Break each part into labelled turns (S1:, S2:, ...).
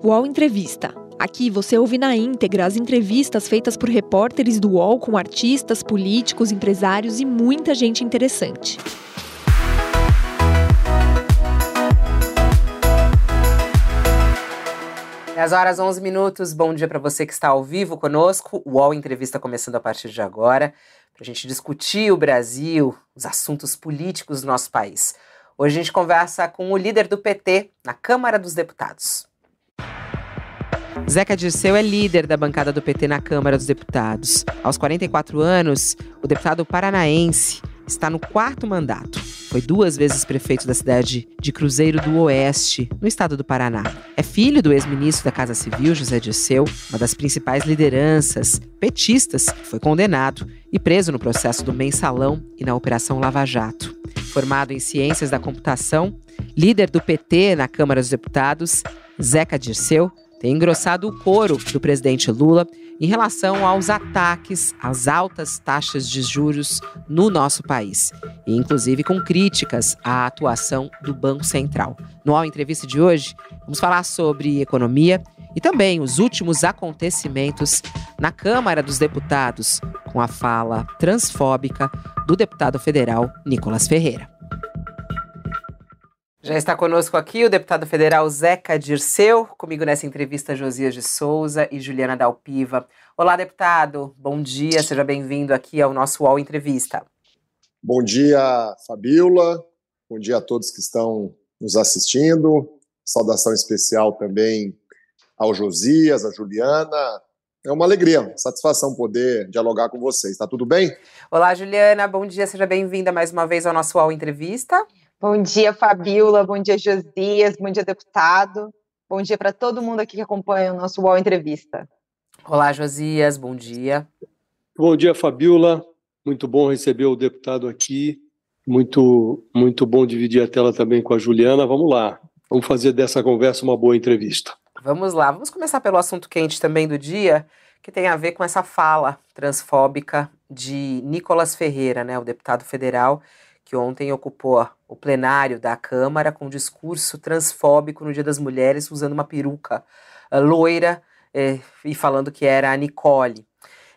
S1: UOL Entrevista. Aqui você ouve na íntegra as entrevistas feitas por repórteres do UOL com artistas, políticos, empresários e muita gente interessante.
S2: Às horas 11 minutos, bom dia para você que está ao vivo conosco. O UOL Entrevista começando a partir de agora, para a gente discutir o Brasil, os assuntos políticos do nosso país. Hoje a gente conversa com o líder do PT na Câmara dos Deputados. Zeca Dirceu é líder da bancada do PT na Câmara dos Deputados. Aos 44 anos, o deputado paranaense está no quarto mandato. Foi duas vezes prefeito da cidade de Cruzeiro do Oeste, no estado do Paraná. É filho do ex-ministro da Casa Civil, José Dirceu, uma das principais lideranças petistas, foi condenado e preso no processo do Mensalão e na Operação Lava Jato. Formado em Ciências da Computação, líder do PT na Câmara dos Deputados, Zeca Dirceu tem engrossado o coro do presidente Lula em relação aos ataques às altas taxas de juros no nosso país, e inclusive com críticas à atuação do Banco Central. No All Entrevista de hoje, vamos falar sobre economia e também os últimos acontecimentos na Câmara dos Deputados, com a fala transfóbica do deputado federal Nicolas Ferreira. Já está conosco aqui o deputado federal Zeca Dirceu, comigo nessa entrevista Josias de Souza e Juliana Dalpiva. Olá, deputado, bom dia, seja bem-vindo aqui ao nosso UOL Entrevista.
S3: Bom dia, Fabiola, bom dia a todos que estão nos assistindo. Saudação especial também ao Josias, a Juliana. É uma alegria, satisfação poder dialogar com vocês. Está tudo bem?
S2: Olá, Juliana, bom dia, seja bem-vinda mais uma vez ao nosso UOL Entrevista.
S4: Bom dia, Fabiola. Bom dia, Josias. Bom dia, deputado. Bom dia para todo mundo aqui que acompanha o nosso UOL Entrevista.
S2: Olá, Josias. Bom dia.
S5: Bom dia, Fabiola. Muito bom receber o deputado aqui. Muito, muito bom dividir a tela também com a Juliana. Vamos lá. Vamos fazer dessa conversa uma boa entrevista.
S2: Vamos lá. Vamos começar pelo assunto quente também do dia, que tem a ver com essa fala transfóbica de Nicolas Ferreira, né, o deputado federal, que ontem ocupou o plenário da Câmara com um discurso transfóbico no Dia das Mulheres, usando uma peruca uh, loira eh, e falando que era a Nicole.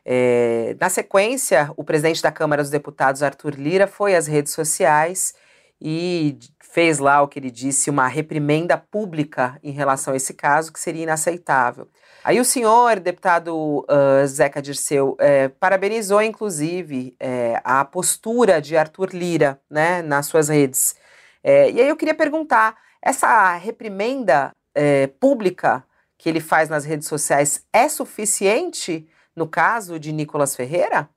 S2: É, na sequência, o presidente da Câmara dos Deputados, Arthur Lira, foi às redes sociais e fez lá o que ele disse, uma reprimenda pública em relação a esse caso, que seria inaceitável. Aí o senhor, deputado uh, Zeca Dirceu, é, parabenizou, inclusive, é, a postura de Arthur Lira né, nas suas redes. É, e aí eu queria perguntar, essa reprimenda pública que ele faz nas redes sociais é suficiente no caso de Nicolas Ferreira?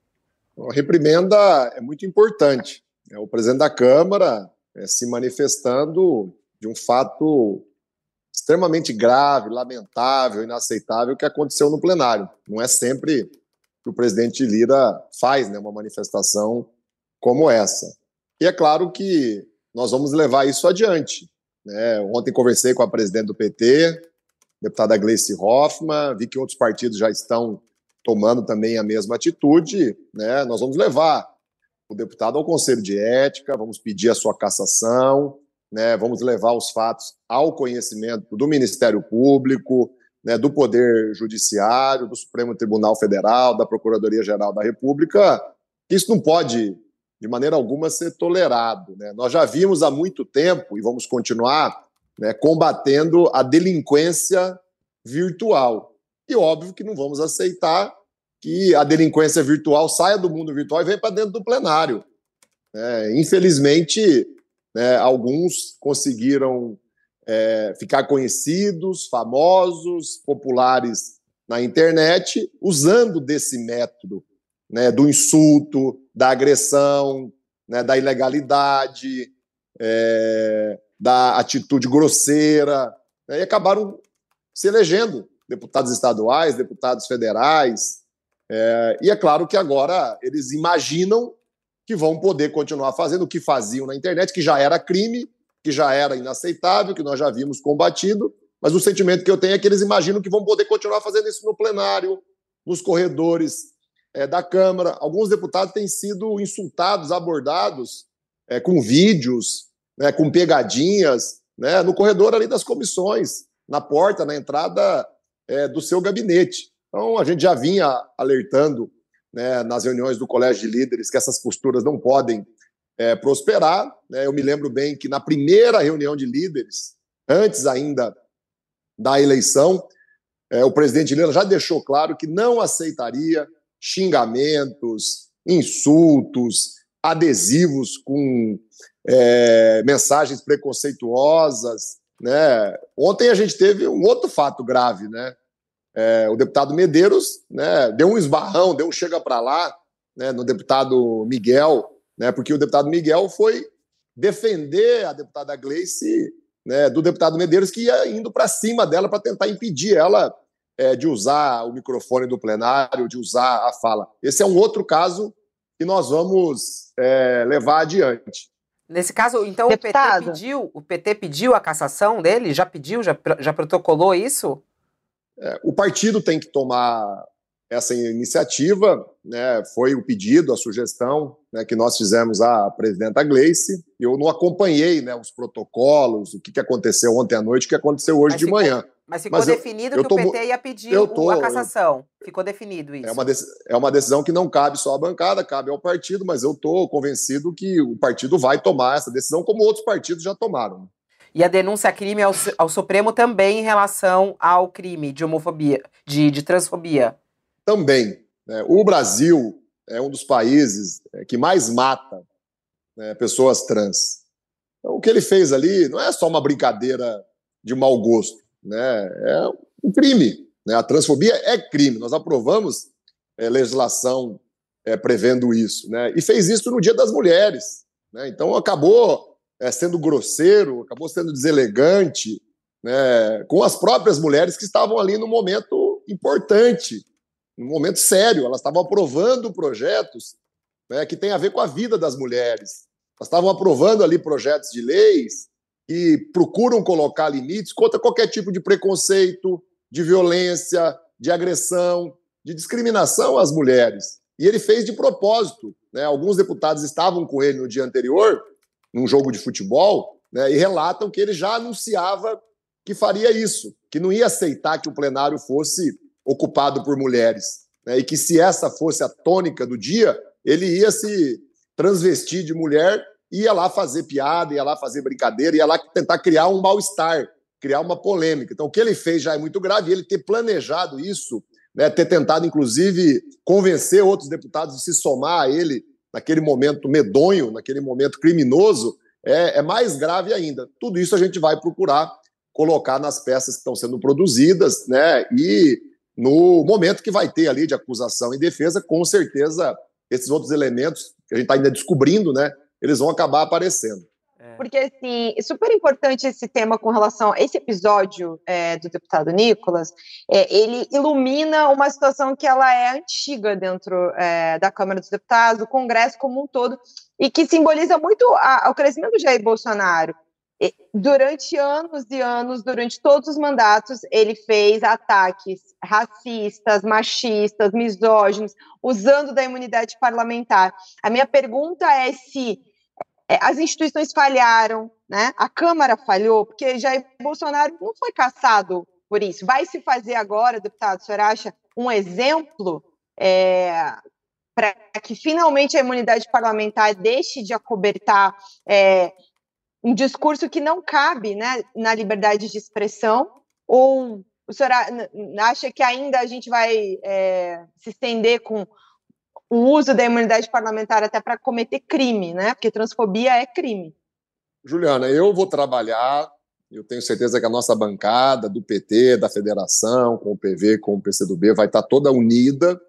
S3: A reprimenda é muito importante. É o presidente da Câmara se manifestando de um fato extremamente grave, lamentável, inaceitável que aconteceu no plenário. Não é sempre que o presidente Lira faz né, uma manifestação como essa. E é claro que nós vamos levar isso adiante. Né? Ontem conversei com a presidente do PT, deputada Gleice Hoffmann, vi que outros partidos já estão tomando também a mesma atitude. Né? Nós vamos levar o deputado ao Conselho de Ética, vamos pedir a sua cassação, né, vamos levar os fatos ao conhecimento do Ministério Público, né, do Poder Judiciário, do Supremo Tribunal Federal, da Procuradoria-Geral da República. Isso não pode, de maneira alguma, ser tolerado. Né? Nós já vimos há muito tempo, e vamos continuar, né, combatendo a delinquência virtual. E óbvio que não vamos aceitar que a delinquência virtual saia do mundo virtual e venha para dentro do plenário. É, infelizmente, né, alguns conseguiram é, ficar conhecidos, famosos, populares na internet, usando desse método né, do insulto, da agressão, né, da ilegalidade, é, da atitude grosseira, né, e acabaram se elegendo deputados estaduais, deputados federais, é, e é claro que agora eles imaginam que vão poder continuar fazendo o que faziam na internet, que já era crime, que já era inaceitável, que nós já vimos combatido, mas o sentimento que eu tenho é que eles imaginam que vão poder continuar fazendo isso no plenário, nos corredores é, da Câmara. Alguns deputados têm sido insultados, abordados é, com vídeos, né, com pegadinhas, né, no corredor ali das comissões. na porta, na entrada é, do seu gabinete. Então, a gente já vinha alertando né, nas reuniões do Colégio de Líderes que essas posturas não podem é, prosperar. Né? Eu me lembro bem que na primeira reunião de líderes, antes ainda da eleição, é, o presidente Lula já deixou claro que não aceitaria xingamentos, insultos, adesivos com é, mensagens preconceituosas. Né? Ontem a gente teve um outro fato grave, né? É, o deputado Medeiros né, deu um esbarrão, deu um chega para lá né, no deputado Miguel, né, porque o deputado Miguel foi defender a deputada Gleice né, do deputado Medeiros, que ia indo para cima dela para tentar impedir ela é, de usar o microfone do plenário, de usar a fala. Esse é um outro caso que nós vamos é, levar adiante.
S2: Nesse caso, então Deputado. o PT pediu, o PT pediu a cassação dele? Já pediu, já, já protocolou isso?
S3: É, o partido tem que tomar essa iniciativa, né, foi o pedido, a sugestão né, que nós fizemos à presidenta Gleice. Eu não acompanhei né, os protocolos, o que, que aconteceu ontem à noite, o que aconteceu hoje mas de
S2: ficou,
S3: manhã.
S2: Mas ficou mas definido eu, que eu o PT ia pedir tô, a cassação. Eu, ficou definido isso.
S3: É uma, é uma decisão que não cabe só à bancada, cabe ao partido, mas eu estou convencido que o partido vai tomar essa decisão, como outros partidos já tomaram.
S2: E a denúncia crime ao, ao Supremo também em relação ao crime de homofobia, de, de transfobia.
S3: Também. Né? O Brasil é um dos países é, que mais mata né, pessoas trans. Então, o que ele fez ali não é só uma brincadeira de mau gosto, né? é um crime. Né? A transfobia é crime. Nós aprovamos é, legislação é, prevendo isso. Né? E fez isso no Dia das Mulheres. Né? Então acabou é, sendo grosseiro, acabou sendo deselegante né, com as próprias mulheres que estavam ali no momento importante, no momento sério. Elas estavam aprovando projetos né, que têm a ver com a vida das mulheres. Elas estavam aprovando ali projetos de leis que procuram colocar limites contra qualquer tipo de preconceito, de violência, de agressão, de discriminação às mulheres. E ele fez de propósito. Né? Alguns deputados estavam com ele no dia anterior num jogo de futebol, né, e relatam que ele já anunciava que faria isso, que não ia aceitar que o plenário fosse ocupado por mulheres, né, e que se essa fosse a tônica do dia, ele ia se transvestir de mulher, ia lá fazer piada, ia lá fazer brincadeira, ia lá tentar criar um mal-estar, criar uma polêmica. Então, o que ele fez já é muito grave, ele ter planejado isso, né, ter tentado, inclusive, convencer outros deputados de se somar a ele naquele momento medonho, naquele momento criminoso, é, é mais grave ainda. Tudo isso a gente vai procurar colocar nas peças que estão sendo produzidas, né? E no momento que vai ter ali de acusação e defesa, com certeza esses outros elementos que a gente está ainda descobrindo, né? Eles vão acabar aparecendo.
S4: É. Porque, assim, é super importante esse tema com relação a esse episódio é, do deputado Nicolas, é, ele ilumina uma situação que ela é antiga dentro é, da Câmara dos Deputados, do Congresso como um todo, e que simboliza muito a, o crescimento do Jair Bolsonaro. Durante anos e anos, durante todos os mandatos, ele fez ataques racistas, machistas, misóginos, usando da imunidade parlamentar. A minha pergunta é se as instituições falharam, né? A Câmara falhou, porque Jair Bolsonaro não foi caçado por isso. Vai se fazer agora, deputado, o senhor acha um exemplo é, para que finalmente a imunidade parlamentar deixe de acobertar é, um discurso que não cabe né, na liberdade de expressão? Ou o senhor acha que ainda a gente vai é, se estender com o uso da imunidade parlamentar até para cometer crime, né? Porque transfobia é crime.
S3: Juliana, eu vou trabalhar, eu tenho certeza que a nossa bancada do PT, da federação, com o PV, com o PCdoB, vai estar toda unida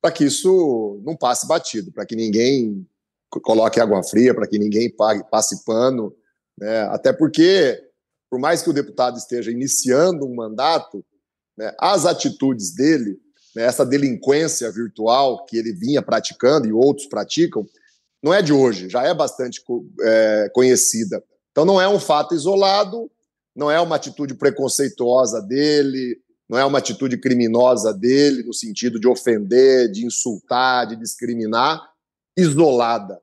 S3: para que isso não passe batido, para que ninguém coloque água fria, para que ninguém passe pano, né? até porque, por mais que o deputado esteja iniciando um mandato, né, as atitudes dele né, essa delinquência virtual que ele vinha praticando e outros praticam, não é de hoje, já é bastante é, conhecida. Então não é um fato isolado, não é uma atitude preconceituosa dele, não é uma atitude criminosa dele, no sentido de ofender, de insultar, de discriminar, isolada.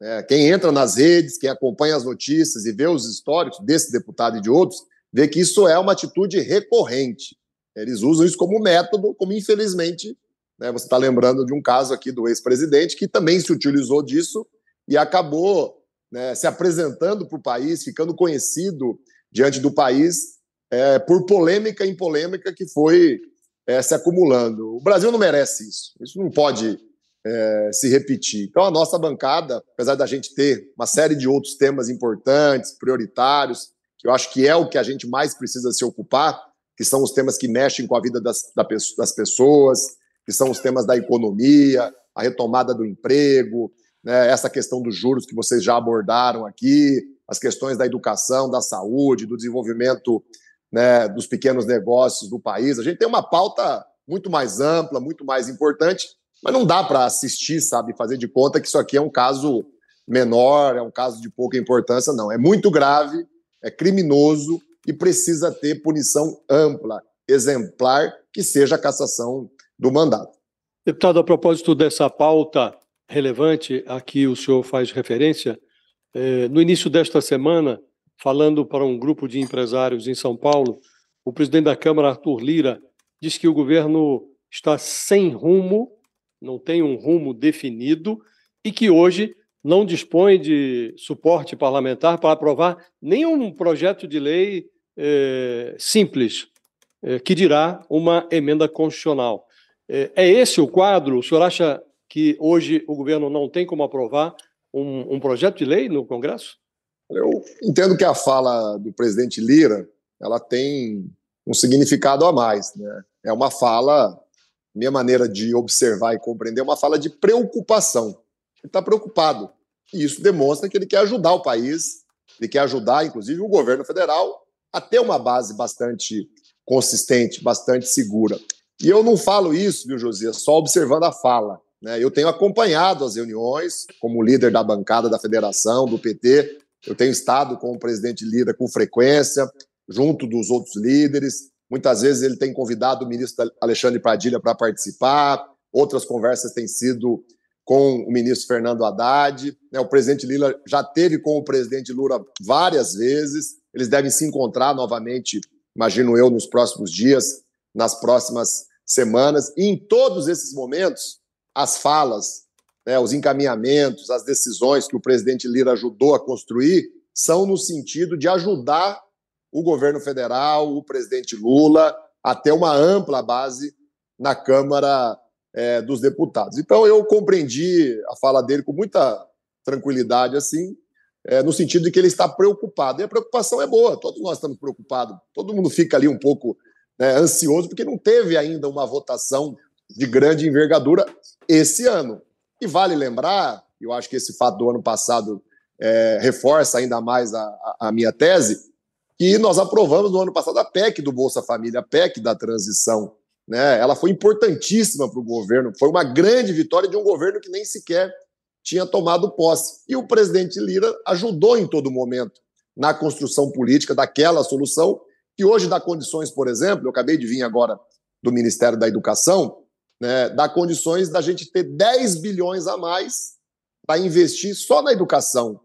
S3: É, quem entra nas redes, quem acompanha as notícias e vê os históricos desse deputado e de outros, vê que isso é uma atitude recorrente. Eles usam isso como método, como infelizmente, né, você está lembrando de um caso aqui do ex-presidente que também se utilizou disso e acabou né, se apresentando para o país, ficando conhecido diante do país é, por polêmica em polêmica que foi é, se acumulando. O Brasil não merece isso. Isso não pode é, se repetir. Então, a nossa bancada, apesar da gente ter uma série de outros temas importantes, prioritários, que eu acho que é o que a gente mais precisa se ocupar, que são os temas que mexem com a vida das, das pessoas, que são os temas da economia, a retomada do emprego, né, essa questão dos juros que vocês já abordaram aqui, as questões da educação, da saúde, do desenvolvimento né, dos pequenos negócios do país. A gente tem uma pauta muito mais ampla, muito mais importante, mas não dá para assistir, sabe, fazer de conta que isso aqui é um caso menor, é um caso de pouca importância, não. É muito grave, é criminoso e precisa ter punição ampla, exemplar, que seja a cassação do mandato.
S5: Deputado, a propósito dessa pauta relevante a que o senhor faz referência, eh, no início desta semana, falando para um grupo de empresários em São Paulo, o presidente da Câmara, Arthur Lira, disse que o governo está sem rumo, não tem um rumo definido e que hoje não dispõe de suporte parlamentar para aprovar nenhum projeto de lei é, simples, é, que dirá uma emenda constitucional. É, é, esse o quadro? O senhor acha que hoje o governo não tem como aprovar um, um projeto de lei no Congresso?
S3: Eu entendo que a fala do presidente Lira ela tem um significado a mais. Né? É uma fala, minha maneira de observar e compreender, é uma fala de preocupação. Ele está preocupado. E isso demonstra que ele quer ajudar o país, ele quer ajudar, inclusive, o governo federal a ter uma base bastante consistente, bastante segura. E eu não falo isso, viu, Josias, só observando a fala. Né? Eu tenho acompanhado as reuniões como líder da bancada da federação, do PT, eu tenho estado com o presidente Lira com frequência, junto dos outros líderes. Muitas vezes ele tem convidado o ministro Alexandre Padilha para participar, outras conversas têm sido com o ministro Fernando Haddad. Né? O presidente Lula já teve com o presidente Lula várias vezes. Eles devem se encontrar novamente, imagino eu, nos próximos dias, nas próximas semanas. E em todos esses momentos, as falas né, os encaminhamentos, as decisões que o presidente Lira ajudou a construir são no sentido de ajudar o governo federal, o presidente Lula, a ter uma ampla base na Câmara é, dos Deputados. Então, eu compreendi a fala dele com muita tranquilidade, assim, é, no sentido de que ele está preocupado. E a preocupação é boa, todos nós estamos preocupados. Todo mundo fica ali um pouco né, ansioso, porque não teve ainda uma votação de grande envergadura esse ano. E vale lembrar, eu acho que esse fato do ano passado é, reforça ainda mais a, a, minha tese, que nós aprovamos no ano passado a PEC do Bolsa Família, a PEC da transição. Né? Ela foi importantíssima para o governo, foi uma grande vitória de um governo que nem sequer tinha tomado posse. E o presidente Lira ajudou em todo momento na construção política daquela solução, que hoje dá condições, por exemplo, eu acabei de vir agora do Ministério da Educação, né, dá condições da gente ter 10 bilhões a mais para investir só na educação.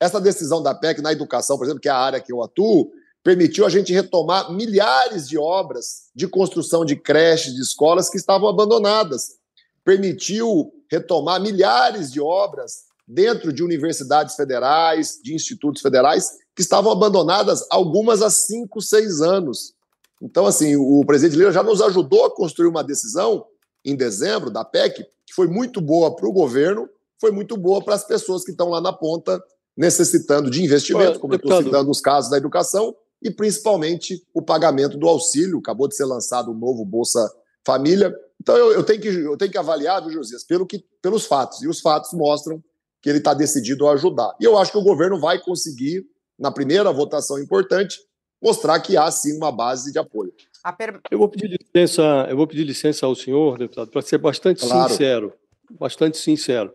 S3: Essa decisão da PEC na educação, por exemplo, que é a área que eu atuo, permitiu a gente retomar milhares de obras de construção de creches, de escolas que estavam abandonadas. Permitiu retomar milhares de obras dentro de universidades federais, de institutos federais, que estavam abandonadas, algumas há cinco, seis anos. Então, assim, o presidente Lira já nos ajudou a construir uma decisão em dezembro da PEC que foi muito boa para o governo, foi muito boa para as pessoas que estão lá na ponta necessitando de investimento, como eu estou citando os casos da educação, e principalmente o pagamento do auxílio. Acabou de ser lançado o um novo Bolsa Família. Então eu, eu, tenho, que, eu tenho que avaliar, viu, Josias, pelo que, pelos fatos. E os fatos mostram que ele está decidido a ajudar. E eu acho que o governo vai conseguir, na primeira votação importante, mostrar que há sim uma base de apoio.
S5: Per... Eu vou pedir licença, eu vou pedir licença ao senhor, deputado, para ser bastante claro. sincero, bastante sincero.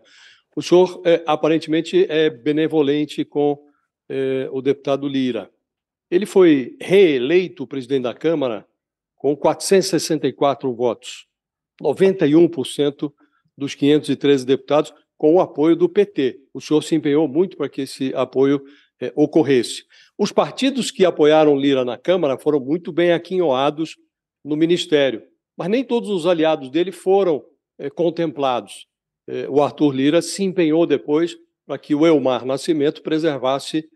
S5: O senhor é, aparentemente é benevolente com é, o deputado Lira. Ele foi reeleito presidente da Câmara com 464 votos, 91% dos 513 deputados, com o apoio do PT. O senhor se empenhou muito para que esse apoio é, ocorresse. Os partidos que apoiaram Lira na Câmara foram muito bem aquinhoados no Ministério, mas nem todos os aliados dele foram é, contemplados. É, o Arthur Lira se empenhou depois para que o Elmar Nascimento preservasse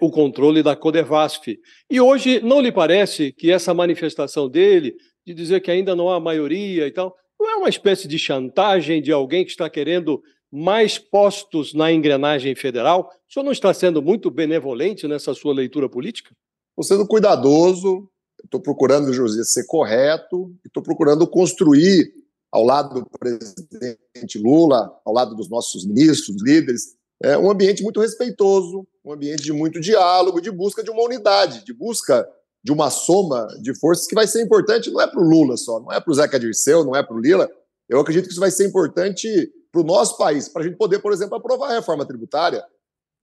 S5: o controle da Codevasf. E hoje não lhe parece que essa manifestação dele, de dizer que ainda não há maioria e tal, não é uma espécie de chantagem de alguém que está querendo mais postos na engrenagem federal? O senhor não está sendo muito benevolente nessa sua leitura política?
S3: Estou sendo cuidadoso, estou procurando, José, ser correto, estou procurando construir ao lado do presidente Lula, ao lado dos nossos ministros, líderes, é um ambiente muito respeitoso, um ambiente de muito diálogo, de busca de uma unidade, de busca de uma soma de forças que vai ser importante, não é para o Lula só, não é para o Zeca Dirceu, não é para o Lila. Eu acredito que isso vai ser importante para o nosso país, para a gente poder, por exemplo, aprovar a reforma tributária,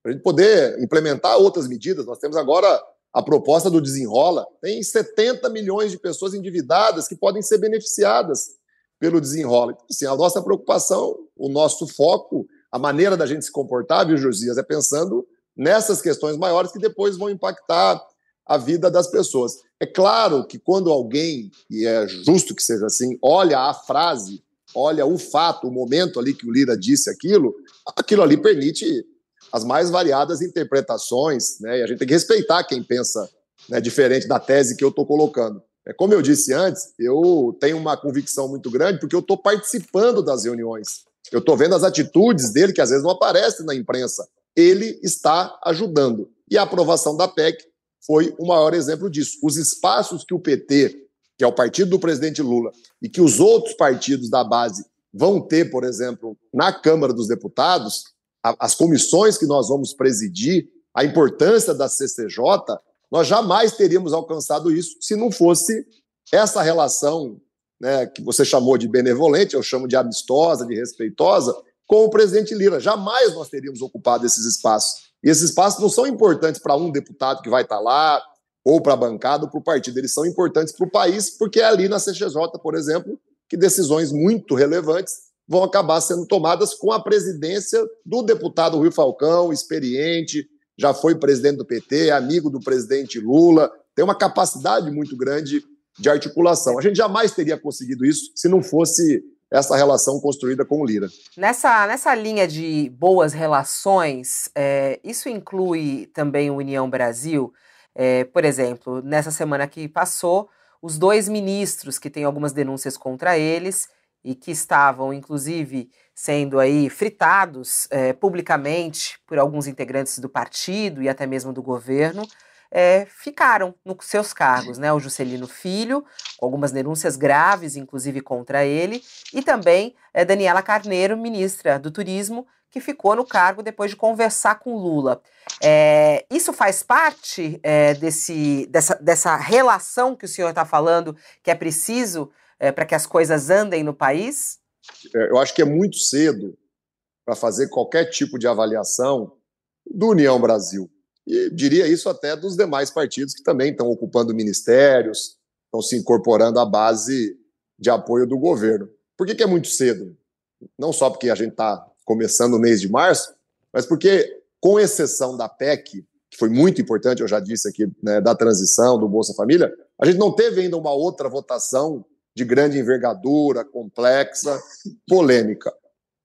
S3: para a gente poder implementar outras medidas. Nós temos agora a proposta do Desenrola, tem 70 milhões de pessoas endividadas que podem ser beneficiadas pelo Desenrola. Então, assim, a nossa preocupação, o nosso foco, a maneira da gente se comportar, viu, Josias, é pensando nessas questões maiores que depois vão impactar a vida das pessoas. É claro que quando alguém, e é justo que seja assim, olha a frase olha o fato, o momento ali que o Lira disse aquilo, aquilo ali permite as mais variadas interpretações, né? E a gente tem que respeitar quem pensa né, diferente da tese que eu estou colocando. É, como eu disse antes, eu tenho uma convicção muito grande porque eu estou participando das reuniões. Eu estou vendo as atitudes dele que às vezes não aparecem na imprensa. Ele está ajudando. E a aprovação da PEC foi o maior exemplo disso. Os espaços que o PT que é o partido do presidente Lula, e que os outros partidos da base vão ter, por exemplo, na Câmara dos Deputados, as comissões que nós vamos presidir, a importância da CCJ, nós jamais teríamos alcançado isso se não fosse essa relação né, que você chamou de benevolente, eu chamo de amistosa, de respeitosa, com o presidente Lira. Jamais nós teríamos ocupado esses espaços. E esses espaços não são importantes para um deputado que vai estar lá, ou para a bancada ou para o partido. Eles são importantes para o país, porque é ali na CCJ, por exemplo, que decisões muito relevantes vão acabar sendo tomadas com a presidência do deputado Rui Falcão, experiente, já foi presidente do PT, amigo do presidente Lula, tem uma capacidade muito grande de articulação. A gente jamais teria conseguido isso se não fosse essa relação construída com o Lira.
S2: Nessa, nessa linha de boas relações, é, isso inclui também o União Brasil? É, por exemplo, nessa semana que passou, os dois ministros que têm algumas denúncias contra eles e que estavam, inclusive, sendo aí fritados é, publicamente por alguns integrantes do partido e até mesmo do governo, é, ficaram nos seus cargos, né? O Juscelino Filho, com algumas denúncias graves, inclusive contra ele, e também é, Daniela Carneiro, ministra do Turismo, que ficou no cargo depois de conversar com Lula. É, isso faz parte desse, dessa, dessa relação que o senhor está falando, que é preciso para que as coisas andem no país?
S3: É, eu acho que é muito cedo para fazer qualquer tipo de avaliação do União Brasil. E diria isso até dos demais partidos que também estão ocupando ministérios, estão se incorporando à base de apoio do governo. Por que, que é muito cedo? Não só porque a gente está começando o mês de março, mas porque, com exceção da PEC, que foi muito importante, eu já disse aqui, né, da transição, do Bolsa Família, a gente não teve ainda uma outra votação de grande envergadura, complexa, polêmica.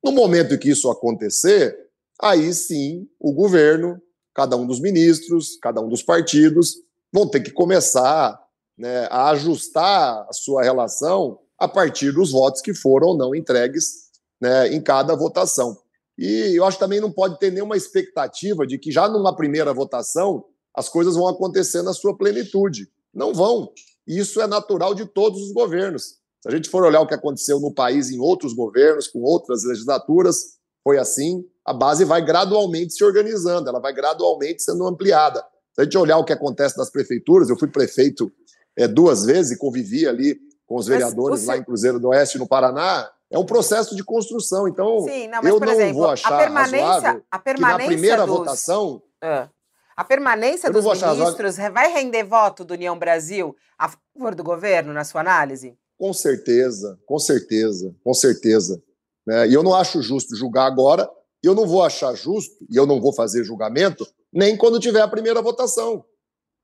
S3: No momento em que isso acontecer, aí sim o governo, cada um dos ministros, cada um dos partidos, vão ter que começar né, a ajustar a sua relação a partir dos votos que foram ou não entregues né, em cada votação. E eu acho que também não pode ter nenhuma expectativa de que já numa primeira votação as coisas vão acontecer na sua plenitude. Não vão. E isso é natural de todos os governos. Se a gente for olhar o que aconteceu no país em outros governos, com outras legislaturas, foi assim. A base vai gradualmente se organizando, ela vai gradualmente sendo ampliada. Se a gente olhar o que acontece nas prefeituras, eu fui prefeito é, duas vezes e convivi ali com os vereadores você... lá em Cruzeiro do Oeste, no Paraná é um processo de construção. Então, Sim, não, mas, eu não exemplo, vou achar a permanência, a permanência que na primeira dos, votação.
S2: Uh, a permanência dos ministros vai render voto do União Brasil a favor do governo, na sua análise?
S3: Com certeza, com certeza, com certeza. Né? E eu não acho justo julgar agora, e eu não vou achar justo, e eu não vou fazer julgamento, nem quando tiver a primeira votação.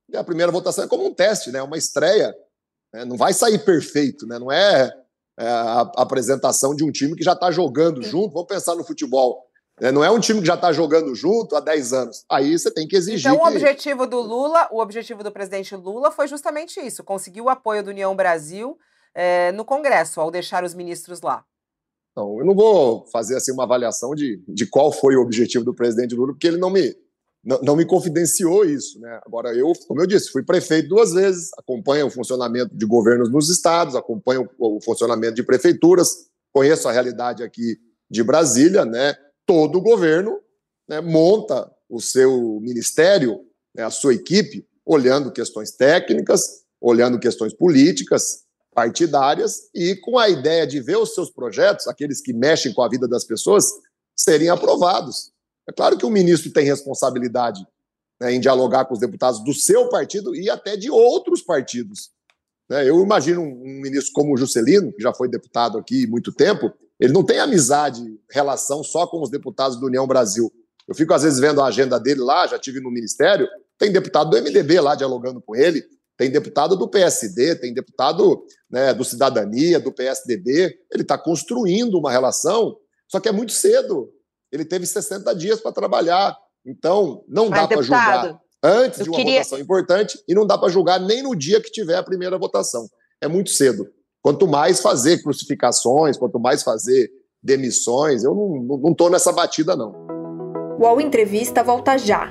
S3: E a primeira votação é como um teste, né? Uma estreia. Né? Não vai sair perfeito, né? Não é, é a apresentação de um time que já está jogando junto. Vamos pensar no futebol. É, não é um time que já está jogando junto há 10 anos. Aí você tem que exigir.
S2: Então,
S3: que...
S2: o objetivo do Lula, o objetivo do presidente Lula foi justamente isso: conseguir o apoio do União Brasil é, no Congresso, ao deixar os ministros lá.
S3: Então, eu não vou fazer assim uma avaliação de, de qual foi o objetivo do presidente Lula, porque ele não me, não, não, me confidenciou isso. Né? Agora, eu, como eu disse, fui prefeito duas vezes, acompanho o funcionamento de governos nos estados, acompanho o, o funcionamento de prefeituras, conheço a realidade aqui de Brasília, né? todo governo né, monta o seu ministério, né, a sua equipe, olhando questões técnicas, olhando questões políticas, partidárias e com a ideia de ver os seus projetos, aqueles que mexem com a vida das pessoas, serem aprovados. É claro que o ministro tem responsabilidade né, em dialogar com os deputados do seu partido e até de outros partidos. Né? Eu imagino um, ministro como o Juscelino, que já foi deputado aqui muito tempo, ele não tem amizade, relação só com os deputados do União Brasil. Eu fico, às vezes, vendo a agenda dele lá, já tive no ministério, tem deputado do MDB lá dialogando com ele, tem deputado do PSD, tem deputado né, do Cidadania, do PSDB. Ele está construindo uma relação, só que é muito cedo. Ele teve 60 dias para trabalhar. Então, não dá para julgar antes de uma queria... votação importante e não dá para julgar nem no dia que tiver a primeira votação. É muito cedo. Quanto mais fazer crucificações, quanto mais fazer demissões, eu não estou nessa batida, não.
S1: O UOL Entrevista volta já.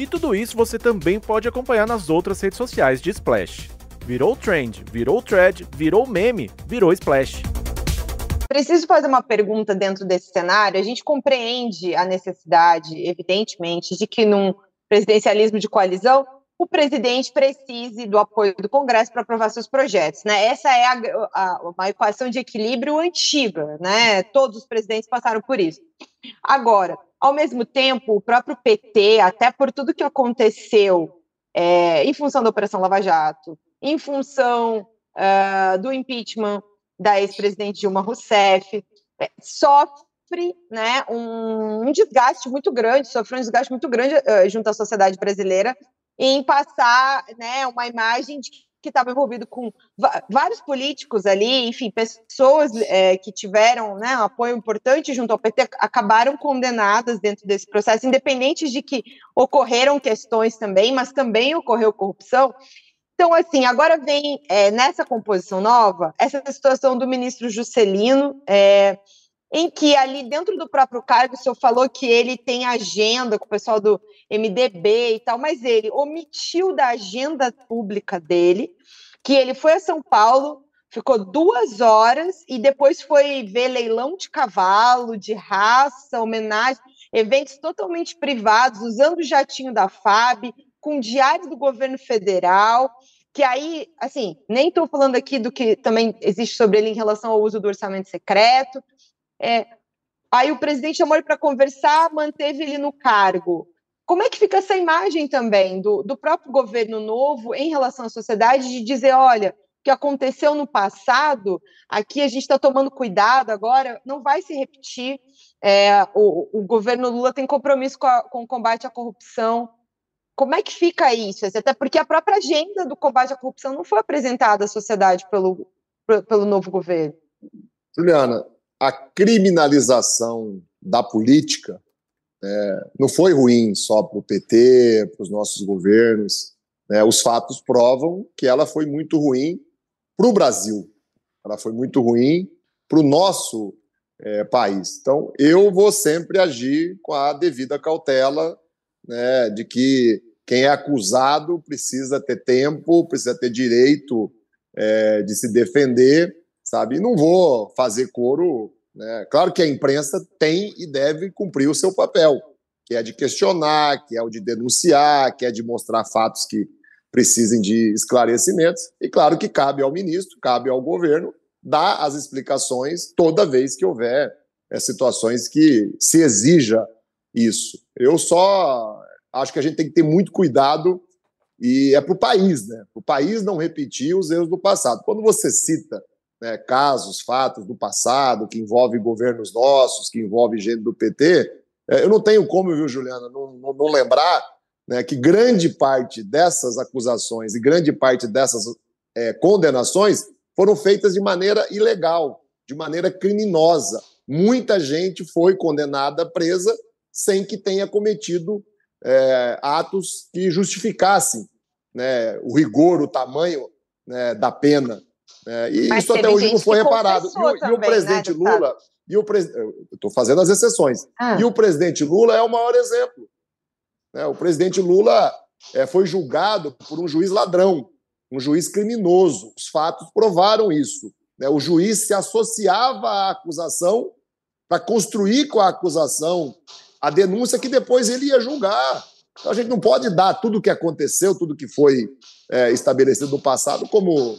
S6: E tudo isso você também pode acompanhar nas outras redes sociais de Splash. Virou trend, virou thread, virou meme, virou Splash.
S4: Preciso fazer uma pergunta dentro desse cenário. A gente compreende a necessidade, evidentemente, de que num presidencialismo de coalizão o presidente precise do apoio do Congresso para aprovar seus projetos. Né? Essa é a, a, uma equação de equilíbrio antiga, né? todos os presidentes passaram por isso. Agora, ao mesmo tempo, o próprio PT, até por tudo que aconteceu é, em função da Operação Lava Jato, em função uh, do impeachment da ex-presidente Dilma Rousseff, é, sofre né, um, um, desgaste muito grande, sofreu um desgaste muito grande uh, junto à sociedade brasileira em passar né, uma imagem de que estava envolvido com vários políticos ali, enfim, pessoas é, que tiveram né, um apoio importante junto ao PT, acabaram condenadas dentro desse processo, independente de que ocorreram questões também, mas também ocorreu corrupção. Então, assim, agora vem é, nessa composição nova essa situação do ministro Juscelino, é, em que ali dentro do próprio cargo o senhor falou que ele tem agenda com o pessoal do MDB e tal, mas ele omitiu da agenda pública dele que ele foi a São Paulo, ficou duas horas e depois foi ver leilão de cavalo, de raça, homenagem, eventos totalmente privados, usando o jatinho da FAB, com diário do governo federal, que aí, assim, nem estou falando aqui do que também existe sobre ele em relação ao uso do orçamento secreto. É, aí o presidente chamou ele para conversar, manteve ele no cargo. Como é que fica essa imagem também do, do próprio governo novo em relação à sociedade de dizer, olha, o que aconteceu no passado, aqui a gente está tomando cuidado agora, não vai se repetir. É, o, o, governo Lula tem compromisso com, a, com o combate à corrupção, como é que fica isso? Até porque a própria agenda do combate à corrupção não foi apresentada à sociedade pelo, pelo novo governo.
S3: Juliana, a criminalização da política É, não foi ruim só para o PT, para os nossos governos. Né? Os fatos provam que ela foi muito ruim para o Brasil. Ela foi muito ruim para o nosso é, país. Então, eu vou sempre agir com a devida cautela né, de que quem é acusado precisa ter tempo, precisa ter direito é, de se defender, sabe? E não vou fazer coro. Né? Claro que a imprensa tem e deve cumprir o seu papel, que é de questionar, que é o de denunciar, que é de mostrar fatos que precisem de esclarecimentos. E claro que cabe ao ministro, cabe ao governo dar as explicações toda vez que houver é, situações que se exija isso. Eu só acho que a gente tem que ter muito cuidado e é para o país, né? O país não repetir os erros do passado. Quando você cita né, casos, fatos do passado que envolve governos nossos, que envolve gente do PT, é, eu não tenho como, viu, Juliana, não, não, não lembrar né, que grande parte dessas acusações e grande parte dessas é, condenações foram feitas de maneira ilegal, de maneira criminosa. Muita gente foi condenada, presa, sem que tenha cometido é, atos que justificassem né, o rigor, o tamanho né, da pena. É, e Mas isso até hoje não foi reparado. E o, também, e o, presidente né, Lula. E o pres... Estou fazendo as exceções. Ah. E o presidente Lula é o maior exemplo. Né, o presidente Lula é, foi julgado por um juiz ladrão, um juiz criminoso. Os fatos provaram isso. Né, o juiz se associava à acusação para construir com a acusação a denúncia que depois ele ia julgar. Então a gente não pode dar tudo o que aconteceu, tudo que foi é, estabelecido no passado como,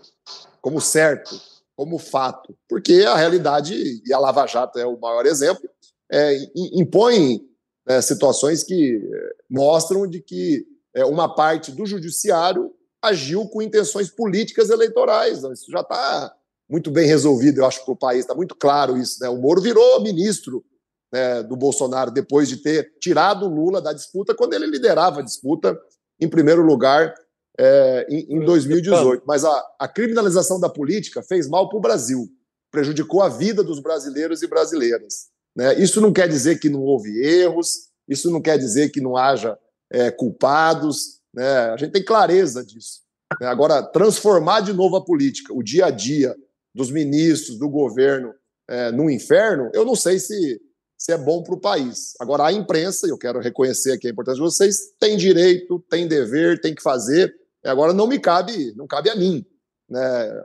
S3: como certo, como fato, porque a realidade, e a Lava Jato é o maior exemplo, é, impõe é, situações que é, mostram de que é, uma parte do judiciário agiu com intenções políticas eleitorais. Isso já está muito bem resolvido, eu acho, para o país, está muito claro isso. Né? O Moro virou ministro né, do Bolsonaro depois de ter tirado o Lula da disputa, quando ele liderava a disputa em primeiro lugar é, em, em, 2018. Mas a, a criminalização da política fez mal para o Brasil, prejudicou a vida dos brasileiros e brasileiras. Né? Isso não quer dizer que não houve erros, isso não quer dizer que não haja é, culpados. Né? A gente tem clareza disso. Né? Agora, transformar de novo a política, o dia a dia dos ministros, do governo, é, no inferno, eu não sei se se é bom para o país. Agora, a imprensa, eu quero reconhecer aqui a importância de vocês, tem direito, tem dever, tem que fazer. Agora, não me cabe, não cabe a mim né,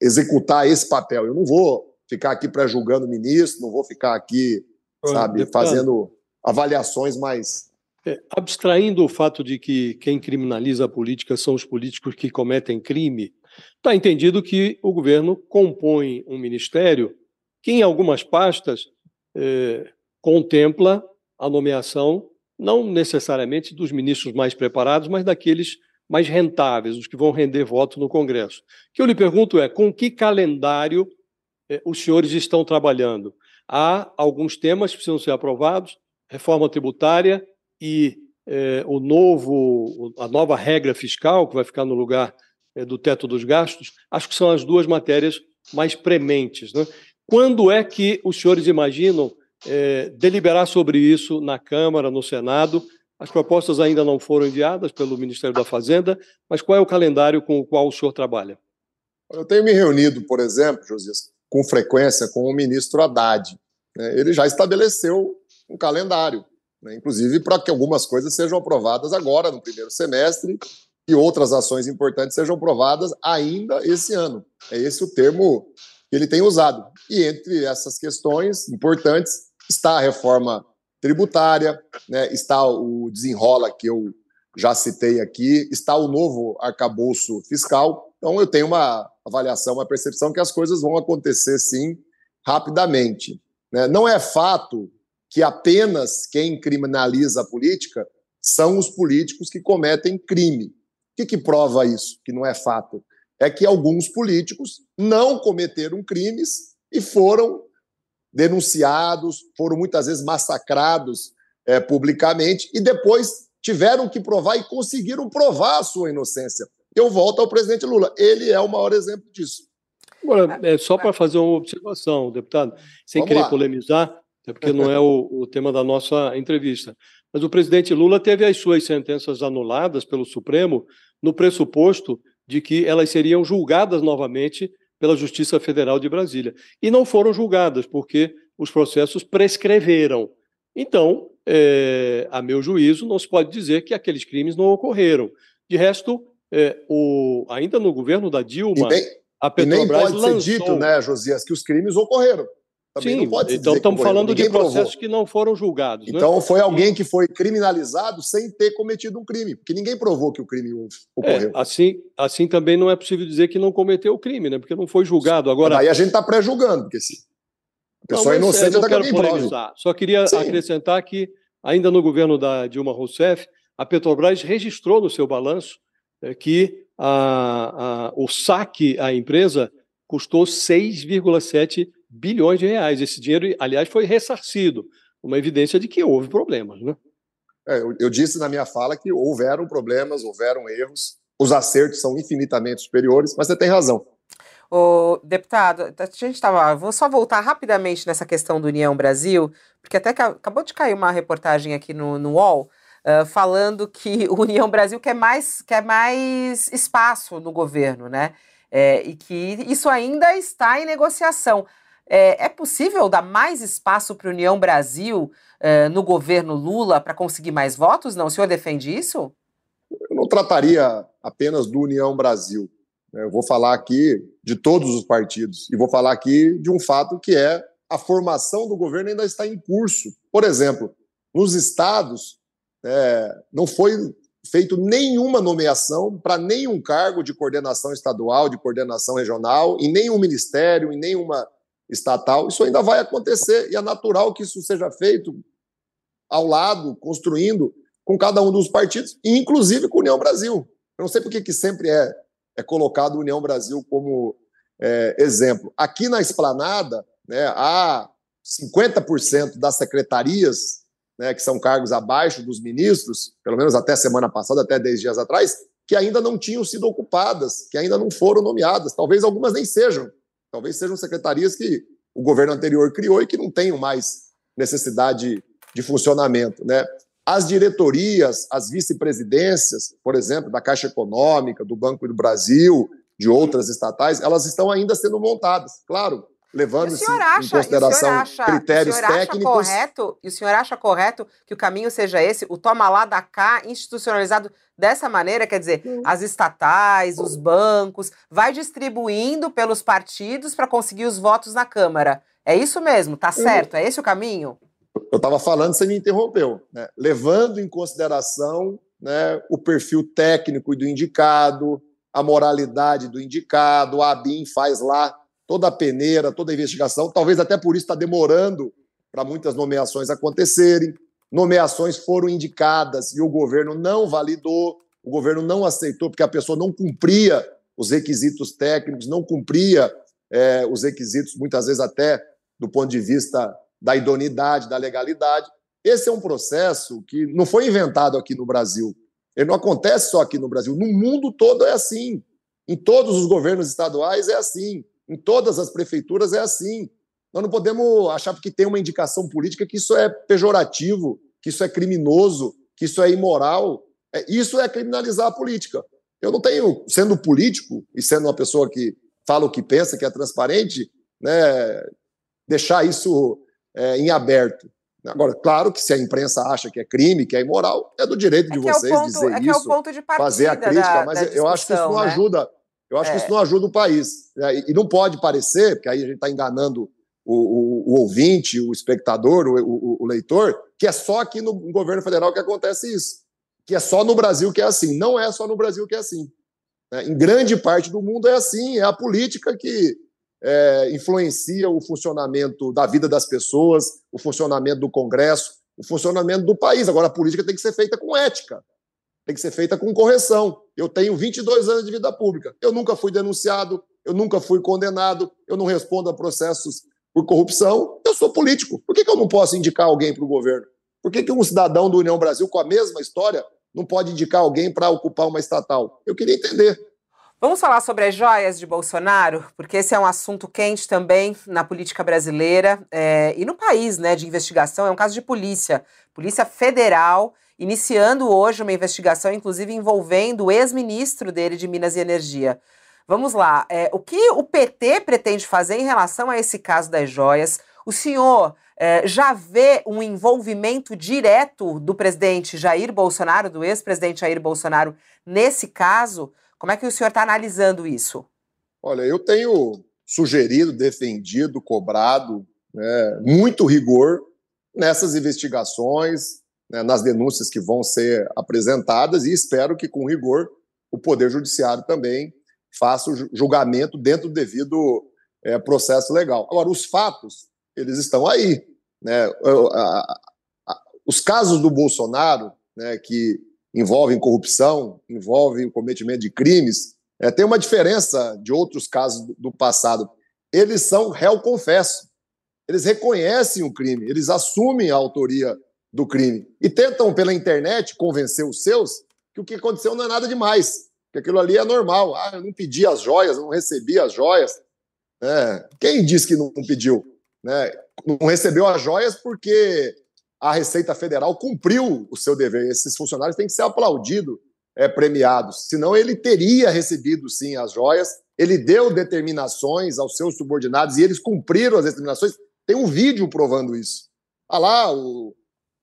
S3: executar esse papel. Eu não vou ficar aqui pré-julgando o ministro, não vou ficar aqui, sabe, fazendo avaliações mais.
S5: É, abstraindo o fato de que quem criminaliza a política são os políticos que cometem crime, está entendido que o governo compõe um ministério que, em algumas pastas, eh, contempla a nomeação, não necessariamente dos ministros mais preparados, mas daqueles mais rentáveis, os que vão render voto no Congresso. O que eu lhe pergunto é: com que calendário eh, os senhores estão trabalhando? Há alguns temas que precisam ser aprovados, reforma tributária e eh, o novo, a nova regra fiscal, que vai ficar no lugar do teto dos gastos, acho que são as duas matérias mais prementes. Né? Quando é que os senhores imaginam é, deliberar sobre isso na Câmara, no Senado? As propostas ainda não foram enviadas pelo Ministério da Fazenda, mas qual é o calendário com o qual o senhor trabalha?
S3: Eu tenho me reunido, por exemplo, Josias, com frequência com o ministro Haddad. Né? Ele já estabeleceu um calendário, né? inclusive para que algumas coisas sejam aprovadas agora, no primeiro semestre, e outras ações importantes sejam aprovadas ainda esse ano. É esse o termo ele tem usado. E entre essas questões importantes está a reforma tributária, né, está o desenrola que eu já citei aqui, está o novo arcabouço fiscal. Então eu tenho uma avaliação, uma percepção que as coisas vão acontecer sim rapidamente. Né? Não é fato que apenas quem criminaliza a política são os políticos que cometem crime. O que, que prova isso? Que não é fato é que alguns políticos não cometeram crimes e foram denunciados, foram muitas vezes massacrados é, publicamente e depois tiveram que provar e conseguiram provar a sua inocência. Eu volto ao presidente Lula, ele é o maior exemplo disso.
S5: Agora, é só para fazer uma observação, deputado, sem Vamos querer lá. polemizar, até porque não é o, o tema da nossa entrevista. Mas o presidente Lula teve as suas sentenças anuladas pelo Supremo no pressuposto de que elas seriam julgadas novamente pela Justiça Federal de Brasília. E não foram julgadas, porque os processos prescreveram. Então, é, a meu juízo, não se pode dizer que aqueles crimes não ocorreram. De resto, é, o, ainda no governo da Dilma,
S3: nem, a Petrobras e nem pode lançou... ser dito, né, Josias, que os crimes ocorreram.
S5: Também Sim, então estamos falando de processos provou. que não foram julgados.
S3: Né? Então né? foi alguém que foi criminalizado sem ter cometido um crime, porque ninguém provou que o crime ocorreu.
S5: É, assim, assim também não é possível dizer que não cometeu o crime, né? Porque não foi julgado. Agora,
S3: aí a gente está pré-julgando, porque se a pessoa não, é inocente
S5: até que prove. Só queria Sim. acrescentar que, ainda no governo da Dilma Rousseff, a Petrobras registrou no seu balanço é, que a, a, o saque à empresa custou 6,7 bilhões de reais. Esse dinheiro, aliás, foi ressarcido, uma evidência de que houve problemas. Né?
S3: É, eu, eu, disse na minha fala que houveram problemas, houveram erros, os acertos são infinitamente superiores, mas você tem razão.
S2: O deputado, a gente estava. Vou só voltar rapidamente nessa questão do União Brasil, porque até acabou de cair uma reportagem aqui no, no UOL. Uh, falando que o União Brasil quer mais, quer mais espaço no governo, né? É, e que isso ainda está em negociação. É, é possível dar mais espaço para a União Brasil é, no governo Lula para conseguir mais votos? Não? O senhor defende isso?
S3: Eu não trataria apenas do União Brasil. Né? Eu vou falar aqui de todos os partidos e vou falar aqui de um fato que é a formação do governo ainda está em curso. Por exemplo, nos estados é, não foi feito nenhuma nomeação para nenhum cargo de coordenação estadual, de coordenação regional, em nenhum ministério, em nenhuma estatal. Isso ainda vai acontecer e é natural que isso seja feito ao lado, construindo com cada um dos partidos, inclusive com a União Brasil. Eu não sei por que, que sempre é, é colocado a União Brasil como é, exemplo. Aqui na esplanada, né, há 50% das secretarias, né, que são cargos abaixo dos ministros, pelo menos até semana passada, até 10 dias atrás, que ainda não tinham sido ocupadas, que ainda não foram nomeadas. Talvez algumas nem sejam. Talvez sejam secretarias que o governo anterior criou e que não tenham mais necessidade de funcionamento. Né? As diretorias, as vice-presidências, por exemplo, da Caixa Econômica, do Banco do Brasil, de outras estatais, elas estão ainda sendo montadas. Claro, levando em consideração acha, critérios técnicos.
S2: Correto, e o senhor acha correto que o caminho seja esse, o toma lá da cá institucionalizado dessa maneira, quer dizer, as estatais, os bancos, vai distribuindo pelos partidos para conseguir os votos na Câmara. É isso mesmo, tá certo? É esse o caminho?
S3: Eu estava falando, você me interrompeu, né? levando em consideração né, o perfil técnico do indicado, a moralidade do indicado, a ABIN faz lá toda a peneira, toda a investigação, talvez até por isso está demorando para muitas nomeações acontecerem. Nomeações foram indicadas e o governo não validou, o governo não aceitou, porque a pessoa não cumpria os requisitos técnicos, não cumpria é, os requisitos, muitas vezes até do ponto de vista da idoneidade, da legalidade. Esse é um processo que não foi inventado aqui no Brasil. Ele não acontece só aqui no Brasil. No mundo todo é assim. Em todos os governos estaduais é assim. Em todas as prefeituras é assim. Nós não podemos achar porque tem uma indicação política que isso é pejorativo, que isso é criminoso, que isso é imoral. É, isso é criminalizar a política. Eu não tenho, sendo político e sendo uma pessoa que fala o que pensa, que é transparente, né, deixar isso é, em aberto. Agora, claro que se a imprensa acha que é crime, que é imoral, é do direito de
S2: é
S3: vocês
S2: é ponto,
S3: dizer
S2: é
S3: isso, fazer a crítica,
S2: da,
S3: mas
S2: da
S3: eu acho que isso não né? ajuda eu acho é. que isso é. não ajuda o país. Né? E não pode parecer, porque aí a gente está enganando o, o, o, ouvinte, o espectador, o, o, leitor, que é só aqui no governo federal que acontece isso. Que é só no Brasil que é assim. Não é só no Brasil que é assim. Né? Em grande parte do mundo é assim. É a política que é, influencia o funcionamento da vida das pessoas, o funcionamento do Congresso, o funcionamento do país. Agora, a política tem que ser feita com ética tem que ser feita com correção. Eu tenho 22 anos de vida pública. Eu nunca fui denunciado, eu nunca fui condenado, eu não respondo a processos por corrupção. Eu sou político. Por que, que eu não posso indicar alguém para o governo? Por que, que um cidadão do União Brasil com a mesma história não pode indicar alguém para ocupar uma estatal? Eu queria entender.
S2: Vamos falar sobre as joias de Bolsonaro, porque esse é um assunto quente também na política brasileira é, e no país, né, de investigação. É um caso de polícia, Polícia Federal, iniciando hoje uma investigação, inclusive envolvendo o ex-ministro dele de Minas e Energia. Vamos lá, é, o que o PT pretende fazer em relação a esse caso das joias? O senhor é, já vê um envolvimento direto do presidente Jair Bolsonaro, do ex-presidente Jair Bolsonaro, nesse caso? Como é que o senhor está analisando isso?
S3: Olha, eu tenho sugerido, defendido, cobrado né, muito rigor nessas investigações, né, nas denúncias que vão ser apresentadas e espero que, com rigor, o Poder Judiciário também faça o julgamento dentro do devido é, processo legal. Agora, os fatos, eles estão aí. Né? Os casos do Bolsonaro, né, que envolvem corrupção, envolvem o cometimento de crimes, é, tem uma diferença de outros casos do, do passado. Eles são réu confesso. Eles reconhecem o crime, eles assumem a autoria do crime e tentam, pela internet, convencer os seus que o que aconteceu não é nada demais, que aquilo ali é normal. Ah, eu não pedi as joias, eu não recebi as joias. É, quem disse que não pediu? Né? Não recebeu as joias porque a Receita Federal cumpriu o seu dever. Esses funcionários têm que ser aplaudidos, é, premiados. Senão ele teria recebido, sim, as joias. Ele deu determinações aos seus subordinados e eles cumpriram as determinações. Tem um vídeo provando isso. Ah lá, o,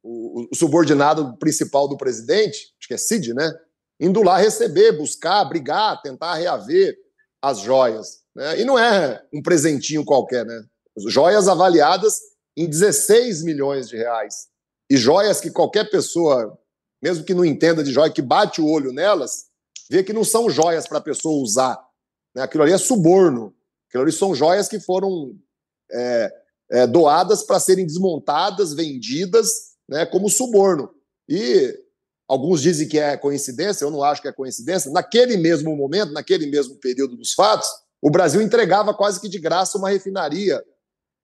S3: o, o subordinado principal do presidente, acho que é Cid, né? Indo lá receber, buscar, brigar, tentar reaver as joias. Né? E não é um presentinho qualquer, né? Joias avaliadas em 16 milhões de reais. E joias que qualquer pessoa, mesmo que não entenda de joia, que bate o olho nelas, vê que não são joias para a pessoa usar. Né? Aquilo ali é suborno. Aquilo ali são joias que foram é, é, doadas para serem desmontadas, vendidas né, como suborno. E alguns dizem que é coincidência, eu não acho que é coincidência. Naquele mesmo momento, naquele mesmo período dos fatos, o Brasil entregava quase que de graça uma refinaria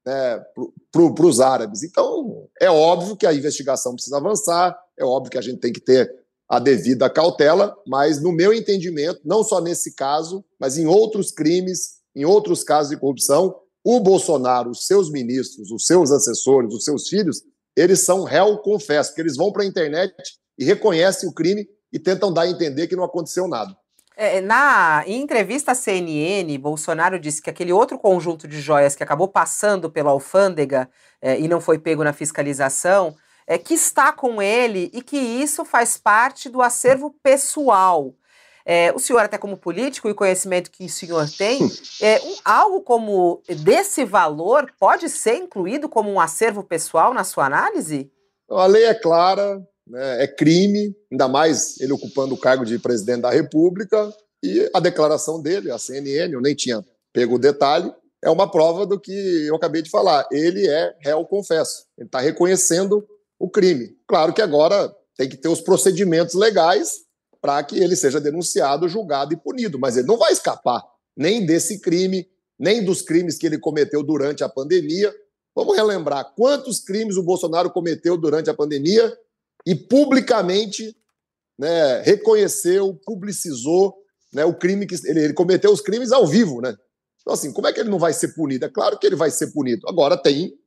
S3: né, para os árabes. Então, é óbvio que a investigação precisa avançar, é óbvio que a gente tem que ter a devida cautela, mas, no meu entendimento, não só nesse caso, mas em outros crimes, em outros casos de corrupção, o Bolsonaro, os seus ministros, os seus assessores, os seus filhos, eles são réu confesso, porque eles vão para a internet e reconhecem o crime e tentam dar a entender que não aconteceu nada.
S2: É, na em entrevista à CNN, Bolsonaro disse que aquele outro conjunto de joias que acabou passando pela alfândega é, e não foi pego na fiscalização, é que está com ele e que isso faz parte do acervo pessoal. É, o senhor, até como político e conhecimento que o senhor tem, é, um, algo como desse valor pode ser incluído como um acervo pessoal na sua análise?
S3: A lei é clara, né, é crime, ainda mais ele ocupando o cargo de presidente da República, e a declaração dele, a CNN, eu nem tinha pego o detalhe, é uma prova do que eu acabei de falar. Ele é réu confesso, ele está reconhecendo o crime. Claro que agora tem que ter os procedimentos legais para que ele seja denunciado, julgado e punido, mas ele não vai escapar nem desse crime, nem dos crimes que ele cometeu durante a pandemia. Vamos relembrar quantos crimes o Bolsonaro cometeu durante a pandemia e publicamente né, reconheceu, publicizou né, o crime que ele, ele, cometeu os crimes ao vivo, né? Então, assim, como é que ele não vai ser punido? É claro que ele vai ser punido. Agora tem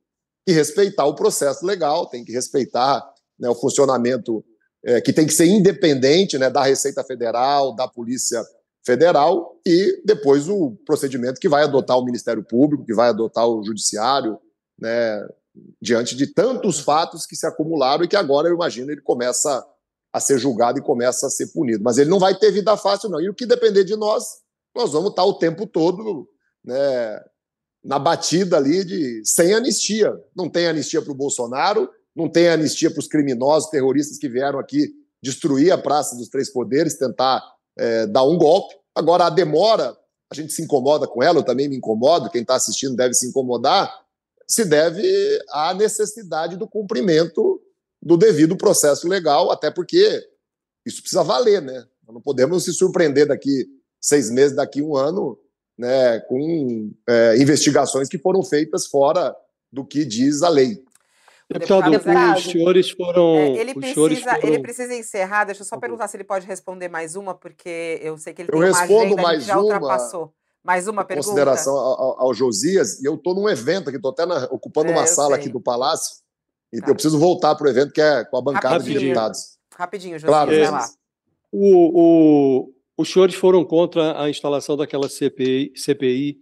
S3: que respeitar o processo legal, tem que respeitar né, o funcionamento é, que tem que ser independente né, da Receita Federal, da Polícia Federal, e depois o procedimento que vai adotar o Ministério Público, que vai adotar o Judiciário, né, diante de tantos fatos que se acumularam e que agora, eu imagino, ele começa a ser julgado e começa a ser punido. Mas ele não vai ter vida fácil, não. E o que depender de nós, nós vamos estar o tempo todo né, na batida ali de sem anistia. Não tem anistia para o Bolsonaro, não tem anistia para os criminosos, terroristas que vieram aqui destruir a Praça dos Três Poderes, tentar é, dar um golpe. Agora, a demora, a gente se incomoda com ela, eu também me incomodo, quem está assistindo deve se incomodar, se deve à necessidade do cumprimento do devido processo legal, até porque isso precisa valer, né? não podemos se surpreender daqui seis meses, daqui um ano, né, com é, investigações que foram feitas fora do que diz a lei.
S5: Deputado, deputado, os senhores foram. É,
S2: ele, precisa, foram... ele precisa encerrar. Deixa eu só perguntar se ele pode responder mais uma, porque eu sei que ele eu tem uma agenda mais já uma, ultrapassou. Mais uma pergunta.
S3: consideração ao, ao, Josias, e eu estou num evento aqui, estou até na, ocupando é, uma sala sei. aqui do Palácio, e tá. eu preciso voltar para o evento que é com a bancada Rapidinho. de deputados.
S2: Rapidinho, Josias, claro, vai lá.
S5: O, o, os senhores foram contra a instalação daquela CPI, CPI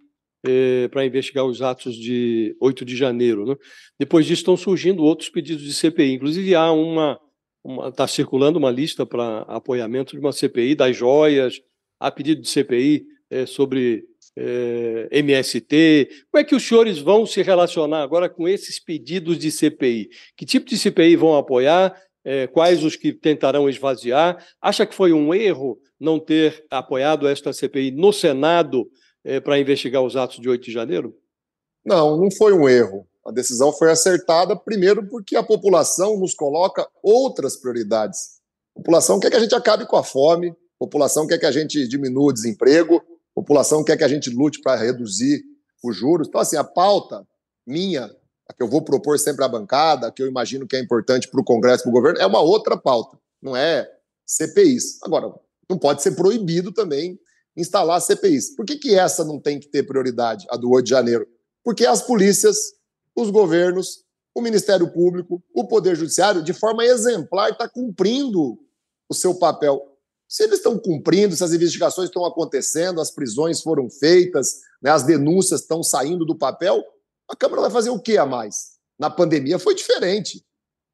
S5: é, para investigar os atos de 8 de janeiro. Né? Depois disso, estão surgindo outros pedidos de CPI. Inclusive, há uma. Está circulando uma lista para apoiamento de uma CPI das joias, há pedido de CPI é, sobre é, MST. Como é que os senhores vão se relacionar agora com esses pedidos de CPI? Que tipo de CPI vão apoiar? É, quais os que tentarão esvaziar? Acha que foi um erro não ter apoiado esta CPI no Senado é, para investigar os atos de 8 de janeiro?
S3: Não, não foi um erro. A decisão foi acertada, primeiro, porque a população nos coloca outras prioridades. A população quer que a gente acabe com a fome, a população quer que a gente diminua o desemprego, a população quer que a gente lute para reduzir os juros. Então, assim, a pauta minha, a que eu vou propor sempre à bancada, a que eu imagino que é importante para o Congresso para o governo, é uma outra pauta, não é CPIs. Agora, não pode ser proibido também instalar CPIs. Por que, que essa não tem que ter prioridade, a do 8 de janeiro? Porque as polícias, os governos, o Ministério Público, o Poder Judiciário, de forma exemplar, está cumprindo o seu papel. Se eles estão cumprindo, se as investigações estão acontecendo, as prisões foram feitas, né, as denúncias estão saindo do papel, a Câmara vai fazer o que a mais? Na pandemia foi diferente.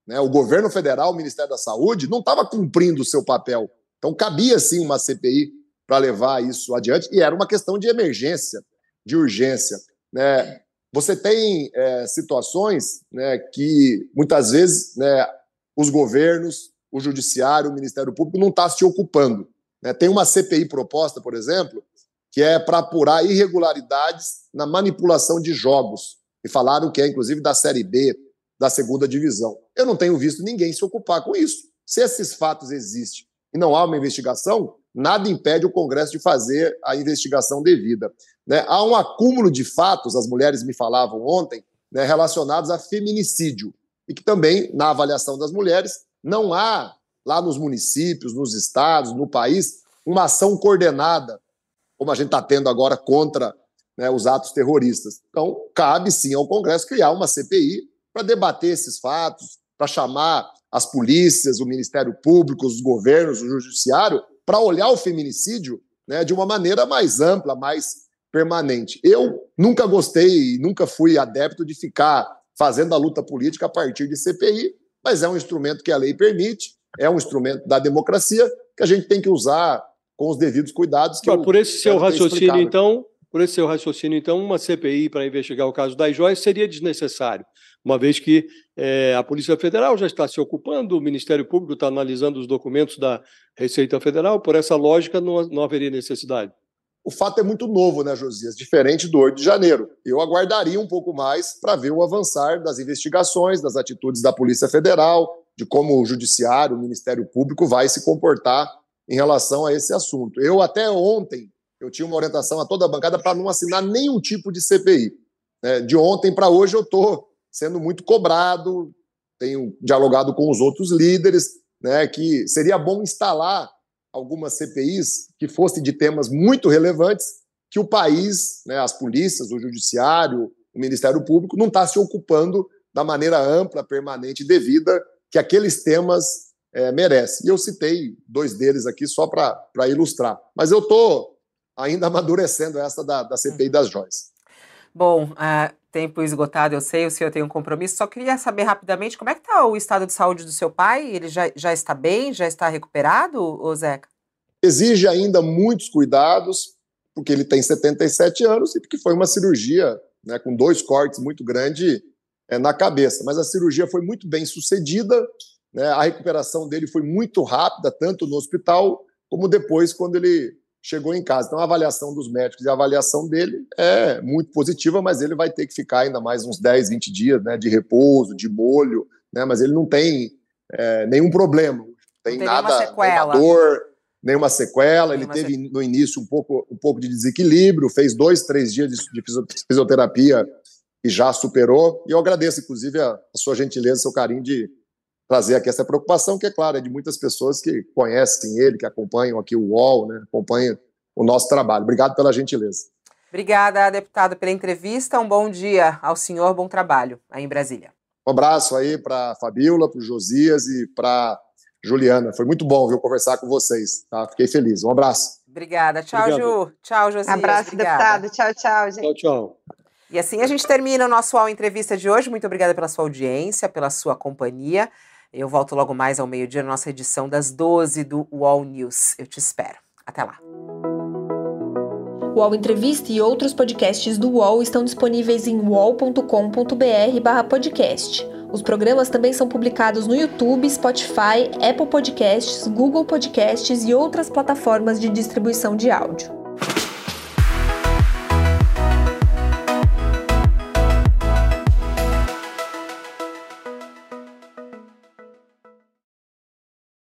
S3: Né? O governo federal, o Ministério da Saúde, não estava cumprindo o seu papel. Então cabia sim uma CPI para levar isso adiante, e era uma questão de emergência, de urgência. Né? Você tem é, situações né, que muitas vezes né, os governos, o judiciário, o Ministério Público não está se ocupando. Né? Tem uma CPI proposta, por exemplo, que é para apurar irregularidades na manipulação de jogos. E falaram que é, inclusive, da Série B, da segunda divisão. Eu não tenho visto ninguém se ocupar com isso. Se esses fatos existem e não há uma investigação, nada impede o Congresso de fazer a investigação devida. Né? Há um acúmulo de fatos, as mulheres me falavam ontem, né, relacionados a feminicídio, e que também, na avaliação das mulheres, não há lá nos municípios, nos estados, no país, uma ação coordenada, como a gente está tendo agora contra né, os atos terroristas. Então, cabe sim ao Congresso criar uma CPI para debater esses fatos, para chamar as polícias, o Ministério Público, os governos, o Judiciário, para olhar o feminicídio né, de uma maneira mais ampla, mais permanente. Eu nunca gostei, nunca fui adepto de ficar fazendo a luta política a partir de CPI, mas é um instrumento que a lei permite, é um instrumento da democracia que a gente tem que usar com os devidos cuidados. Que
S5: por esse seu raciocínio, então, por esse seu raciocínio, então, uma CPI para investigar o caso das joias seria desnecessário, uma vez que é, a Polícia Federal já está se ocupando, o Ministério Público está analisando os documentos da Receita Federal, por essa lógica não, não haveria necessidade.
S3: O fato é muito novo, né, Josias? Diferente do 8 de janeiro. Eu aguardaria um pouco mais para ver o avançar das investigações, das atitudes da Polícia Federal, de como o Judiciário, o Ministério Público vai se comportar em relação a esse assunto. Eu até ontem eu tinha uma orientação a toda a bancada para não assinar nenhum tipo de CPI. Né? De ontem para hoje eu estou sendo muito cobrado, tenho dialogado com os outros líderes, né, que seria bom instalar algumas CPIs que fossem de temas muito relevantes que o país, né, as polícias, o judiciário, o Ministério Público não está se ocupando da maneira ampla, permanente e devida que aqueles temas é, merecem. E eu citei dois deles aqui só para ilustrar. Mas eu estou ainda amadurecendo essa da, da CPI das joias.
S2: Bom, uh, tempo esgotado, eu sei, o senhor tem um compromisso. Só queria saber rapidamente como é que está o estado de saúde do seu pai? Ele já, já está bem? Já está recuperado, ô Zeca?
S3: Exige ainda muitos cuidados, porque ele tem 77 anos e porque foi uma cirurgia né, com dois cortes muito grandes é, na cabeça. Mas a cirurgia foi muito bem sucedida, né, a recuperação dele foi muito rápida, tanto no hospital como depois, quando ele chegou em casa. Então, a avaliação dos médicos e a avaliação dele é muito positiva, mas ele vai ter que ficar ainda mais uns 10, 20 dias né, de repouso, de molho, né, mas ele não tem é, nenhum problema, não tem, não tem nada, nenhuma dor, nenhuma sequela. Nenhuma ele teve no início um pouco, um pouco de desequilíbrio, fez dois, três dias de, de fisioterapia e já superou. E eu agradeço, inclusive, a, a sua gentileza, seu carinho de trazer aqui essa preocupação, que é claro, é de muitas pessoas que conhecem ele, que acompanham aqui o UOL, né, acompanham o nosso trabalho. Obrigado pela gentileza.
S2: Obrigada, deputado, pela entrevista. Um bom dia ao senhor, bom trabalho aí em Brasília.
S3: Um abraço aí para a Fabíola, para o Josias e para Juliana. Foi muito bom, viu, conversar com vocês. Tá? Fiquei feliz. Um abraço.
S2: Obrigada. Tchau, Obrigado. Ju. Tchau, Josias.
S4: Abraço, obrigada. deputado. Tchau, tchau, gente.
S5: Tchau, tchau.
S2: E assim a gente termina o nosso UOL Entrevista de hoje. Muito obrigada pela sua audiência, pela sua companhia. Eu volto logo mais ao meio-dia nossa edição das 12 do UOL News. Eu te espero. Até lá.
S1: O UOL Entrevista e outros podcasts do UOL estão disponíveis em uol.com.br/podcast. Os programas também são publicados no YouTube, Spotify, Apple Podcasts, Google Podcasts e outras plataformas de distribuição de áudio.